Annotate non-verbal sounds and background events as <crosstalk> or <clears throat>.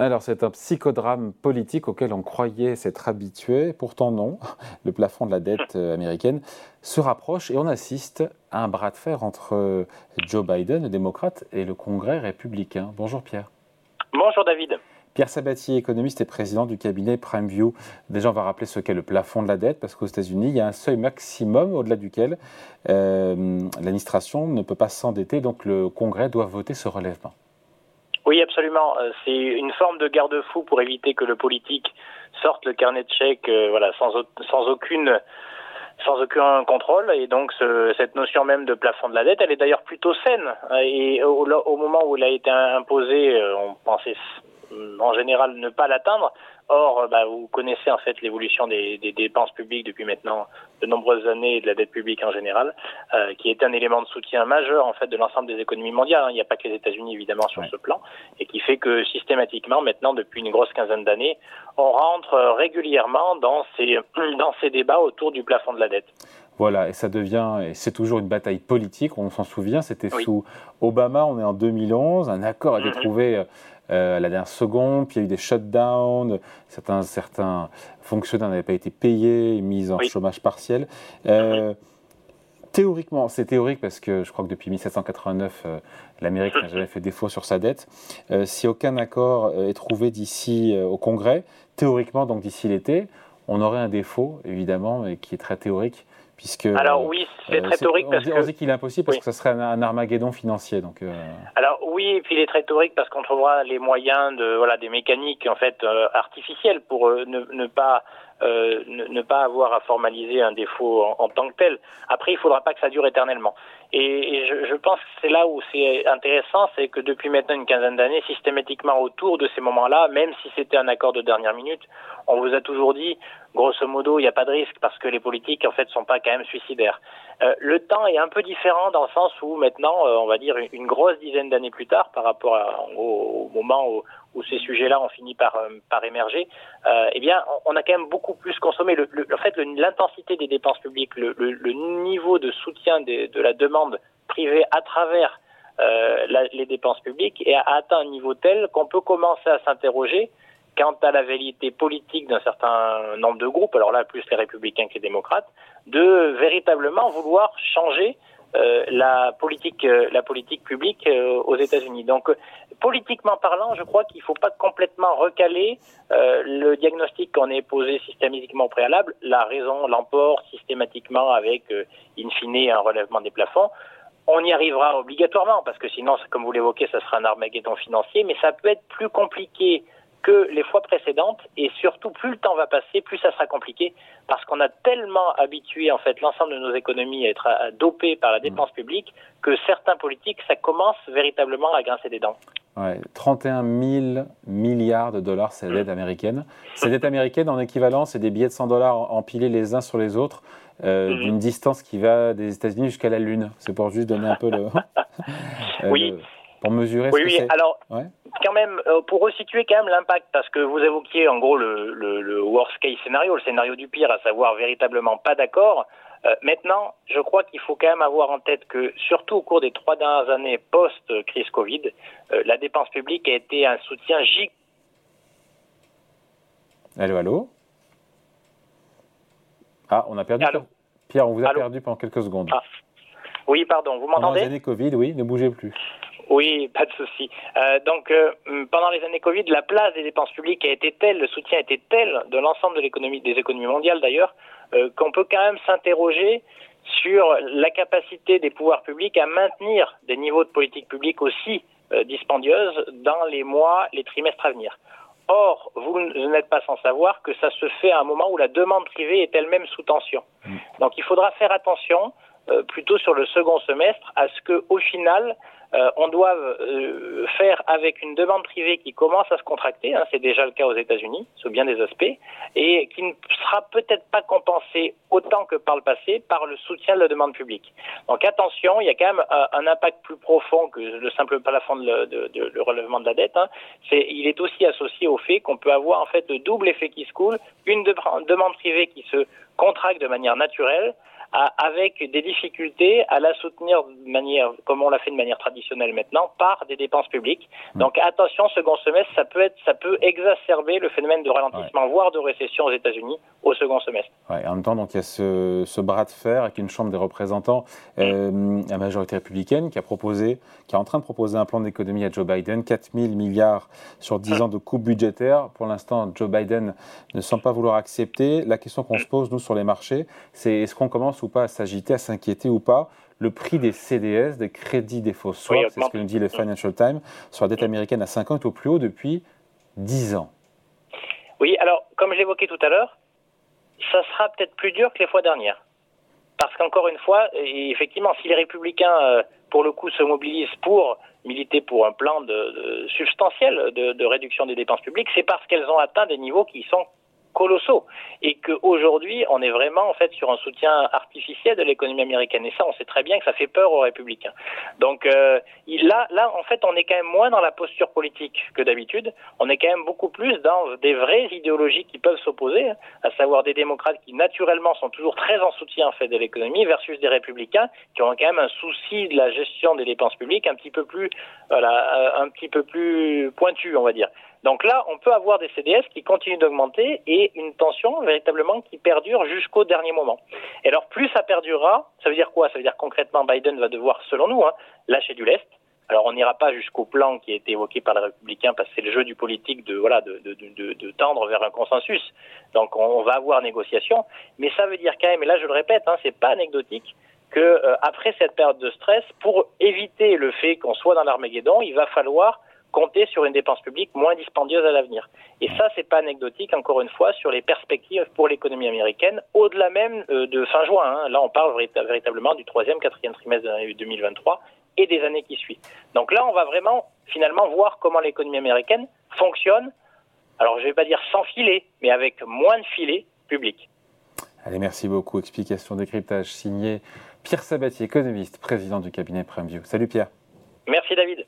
Alors c'est un psychodrame politique auquel on croyait s'être habitué, pourtant non. <laughs> Le plafond de la dette euh, américaine se rapproche et on assiste à un bras de fer entre euh, Joe Biden, le démocrate, et le Congrès républicain. Bonjour Pierre. Bonjour David. Pierre Sabatier, écononomiste et président du cabinet PrimeView. Déjà, on va rappeler ce qu'est le plafond de la dette, parce qu'aux États-Unis, il y a un seuil maximum au-delà duquel euh, l'administration ne peut pas s'endetter, donc le Congrès doit voter ce relèvement. Oui, absolument. Euh, c'est une forme de garde-fou pour éviter que le politique sorte le carnet de chèques euh, voilà, sans, sans aucune sans aucun contrôle et donc ce, cette notion même de plafond de la dette, elle est d'ailleurs plutôt saine et au, au, moment où elle a été imposée, euh, on pensait en général ne pas l'atteindre. Or, euh, bah, vous connaissez en fait l'évolution des, des, dépenses publiques depuis maintenant de nombreuses années et de la dette publique en général, euh, qui est un élément de soutien majeur en fait de l'ensemble des économies mondiales. Hein. Il n'y a pas que les États-Unis évidemment sur ce plan, et qui fait que systématiquement maintenant depuis une grosse quinzaine d'années, on rentre régulièrement dans ces <clears throat> dans ces débats autour du plafond de la dette. Voilà, et ça devient, et c'est toujours une bataille politique, on s'en souvient, c'était sous Obama, on est en 2011, un accord a été mm-hmm. trouvé euh, à la dernière seconde, puis il y a eu des shutdowns, certains, certains fonctionnaires n'avaient pas été payés, mis en chômage partiel. Euh, théoriquement, c'est théorique parce que je crois que depuis 1789, euh, l'Amérique n'a jamais fait défaut sur sa dette. si aucun accord est trouvé d'ici au Congrès, théoriquement, donc d'ici l'été, on aurait un défaut, évidemment, et qui est très théorique, puisque alors oui c'est très théorique parce on dit qu'il est impossible parce que ce serait un, armageddon financier donc alors oui et puis il est très théorique parce qu'on trouvera les moyens de voilà des mécaniques en fait artificielles pour ne, ne, pas euh, ne, pas avoir à formaliser un défaut en, tant que tel. Après, il faudra pas que ça dure éternellement. Et, je, pense que c'est là où c'est intéressant, c'est que depuis maintenant une quinzaine d'années, systématiquement autour de ces moments-là, même si c'était un accord de dernière minute, on vous a toujours dit, grosso modo, il n'y a pas de risque parce que les politiques, en fait, sont pas quand même suicidaires. Euh, le temps est un peu différent dans le sens où maintenant, euh, on va dire une, grosse dizaine d'années plus tard, par rapport au, moment où, où ces sujets-là ont fini par, euh, émerger, euh, eh bien, on a quand même beaucoup plus consommé. En fait, l'intensité des dépenses publiques, le, niveau de soutien de la demande privée à travers euh, les dépenses publiques a atteint un niveau tel qu'on peut commencer à s'interroger quant à la validité politique d'un certain nombre de groupes, alors là plus les républicains que les démocrates, de véritablement vouloir changer la politique, euh, la politique publique euh, aux États-Unis. Donc, politiquement parlant, je crois qu'il ne faut pas complètement recaler le diagnostic qu'on est posé systématiquement au préalable. La raison l'emporte systématiquement avec, in fine, un relèvement des plafonds. On y arrivera obligatoirement parce que sinon, comme vous l'évoquez, ça sera un armageddon financier, mais ça peut être plus compliqué que les fois précédentes et surtout plus le temps va passer, plus ça sera compliqué parce qu'on a tellement habitué en fait l'ensemble de nos économies à être dopées par la dépense publique que certains politiques ça commence véritablement à grincer des dents. Ouais, 31 000 milliards de dollars, c'est la dette américaine. Cette dette américaine, en équivalent, c'est des billets de 100 dollars empilés les uns sur les autres, euh, mhm. d'une distance qui va des États-Unis jusqu'à la Lune. C'est pour juste donner un peu le. <laughs> <laughs> oui. Euh, pour mesurer oui, oui. Alors, quand même, euh, pour resituer quand même l'impact, parce que vous évoquiez en gros le, le, le, worst case scénario, le scénario du pire, à savoir véritablement pas d'accord. Euh, maintenant, je crois qu'il faut quand même avoir en tête que, surtout au cours des trois dernières années post-crise Covid, euh, la dépense publique a été un soutien gigantesque. Allô, allô Ah, on a perdu. Allô Pierre, on vous a perdu pendant quelques secondes. Ah. Oui, pardon, vous m'entendez Pendant les années Covid, oui, ne bougez plus. Oui, pas de souci. Euh, donc, euh, pendant les années Covid, la place des dépenses publiques a été telle, le soutien a été tel de l'ensemble de l'économie, des économies mondiales d'ailleurs, euh, qu'on peut quand même s'interroger sur la capacité des pouvoirs publics à maintenir des niveaux de politique publique aussi euh, dispendieuses dans les mois, les trimestres à venir. Or, vous n'êtes pas sans savoir que ça se fait à un moment où la demande privée est elle-même sous tension. Mm. Donc, il faudra faire attention plutôt sur le second semestre à ce que, au final, euh, on doit euh, faire avec une demande privée qui commence à se contracter, hein, c'est déjà le cas aux États-Unis, sous bien des aspects, et qui ne sera peut-être pas compensée autant que par le passé par le soutien de la demande publique. Donc attention, il y a quand même un, impact plus profond que le simple plafond de, de, de, le relèvement de la dette. Hein. C'est, il est aussi associé au fait qu'on peut avoir en fait le double effet qui se coule, une demande privée qui se contracte de manière naturelle, avec des difficultés à la soutenir de manière, comme on l'a fait de manière traditionnelle maintenant, par des dépenses publiques. Donc attention, second semestre, ça peut être, ça peut exacerber le phénomène de ralentissement, voire de récession aux États-Unis au second semestre. Ouais, en même temps, donc il y a ce, bras de fer avec une Chambre des représentants euh, à majorité républicaine qui a proposé, qui est en train de proposer un plan d'économie à Joe Biden, 4 000 milliards sur 10 ans de coûts budgétaires. Pour l'instant, Joe Biden ne semble pas vouloir accepter. La question qu'on se pose, nous, sur les marchés, c'est est-ce qu'on commence ou pas à s'agiter, à s'inquiéter ou pas le prix des CDS, des crédits faux swaps, c'est ce que nous dit le Financial Times, sur la dette américaine à 5 ans est au plus haut depuis 10 ans. Oui, alors, comme je l'évoquais tout à l'heure, ça sera peut-être plus dur que les fois dernières. Parce qu'encore une fois, effectivement, si les républicains, euh, pour le coup, se mobilisent pour militer pour un plan de, substantiel de, de réduction des dépenses publiques, c'est parce qu'elles ont atteint des niveaux qui sont colossaux et qu'aujourd'hui on est vraiment en fait sur un soutien artificiel de l'économie américaine et ça on sait très bien que ça fait peur aux républicains. Donc euh, là là en fait on est quand même moins dans la posture politique que d'habitude, on est quand même beaucoup plus dans des vraies idéologies qui peuvent s'opposer, à savoir des démocrates qui naturellement sont toujours très en soutien en fait de l'économie versus des républicains qui ont quand même un souci de la gestion des dépenses publiques un petit peu plus voilà euh, un petit peu plus pointu on va dire. Donc là, on peut avoir des CDS qui continuent d'augmenter et une tension véritablement qui perdure jusqu'au dernier moment. Et alors, plus ça perdurera, ça veut dire quoi? Ça veut dire concrètement, Biden va devoir, selon nous, hein, lâcher du lest. Alors, on n'ira pas jusqu'au plan qui a été évoqué par les républicains parce que c'est le jeu du politique de voilà de, de, de, de, tendre vers un consensus. Donc, on, va avoir négociation, mais ça veut dire quand même, et là je le répète, hein, c'est pas anecdotique, que euh, après cette période de stress, pour éviter le fait qu'on soit dans l'Armageddon, il va falloir compter sur une dépense publique moins dispendieuse à l'avenir. Et ça, c'est pas anecdotique, encore une fois, sur les perspectives pour l'économie américaine, au-delà même euh, de fin juin. Hein. Là, on parle véritablement du troisième, quatrième trimestre de 2023 et des années qui suivent. Donc là, on va vraiment, finalement, voir comment l'économie américaine fonctionne. Alors, je vais pas dire sans filet, mais avec moins de filets publics. Allez, merci beaucoup. Explication, décryptage signé Pierre Sabatier, économiste, président du cabinet PrimeView. Salut Pierre. Merci David.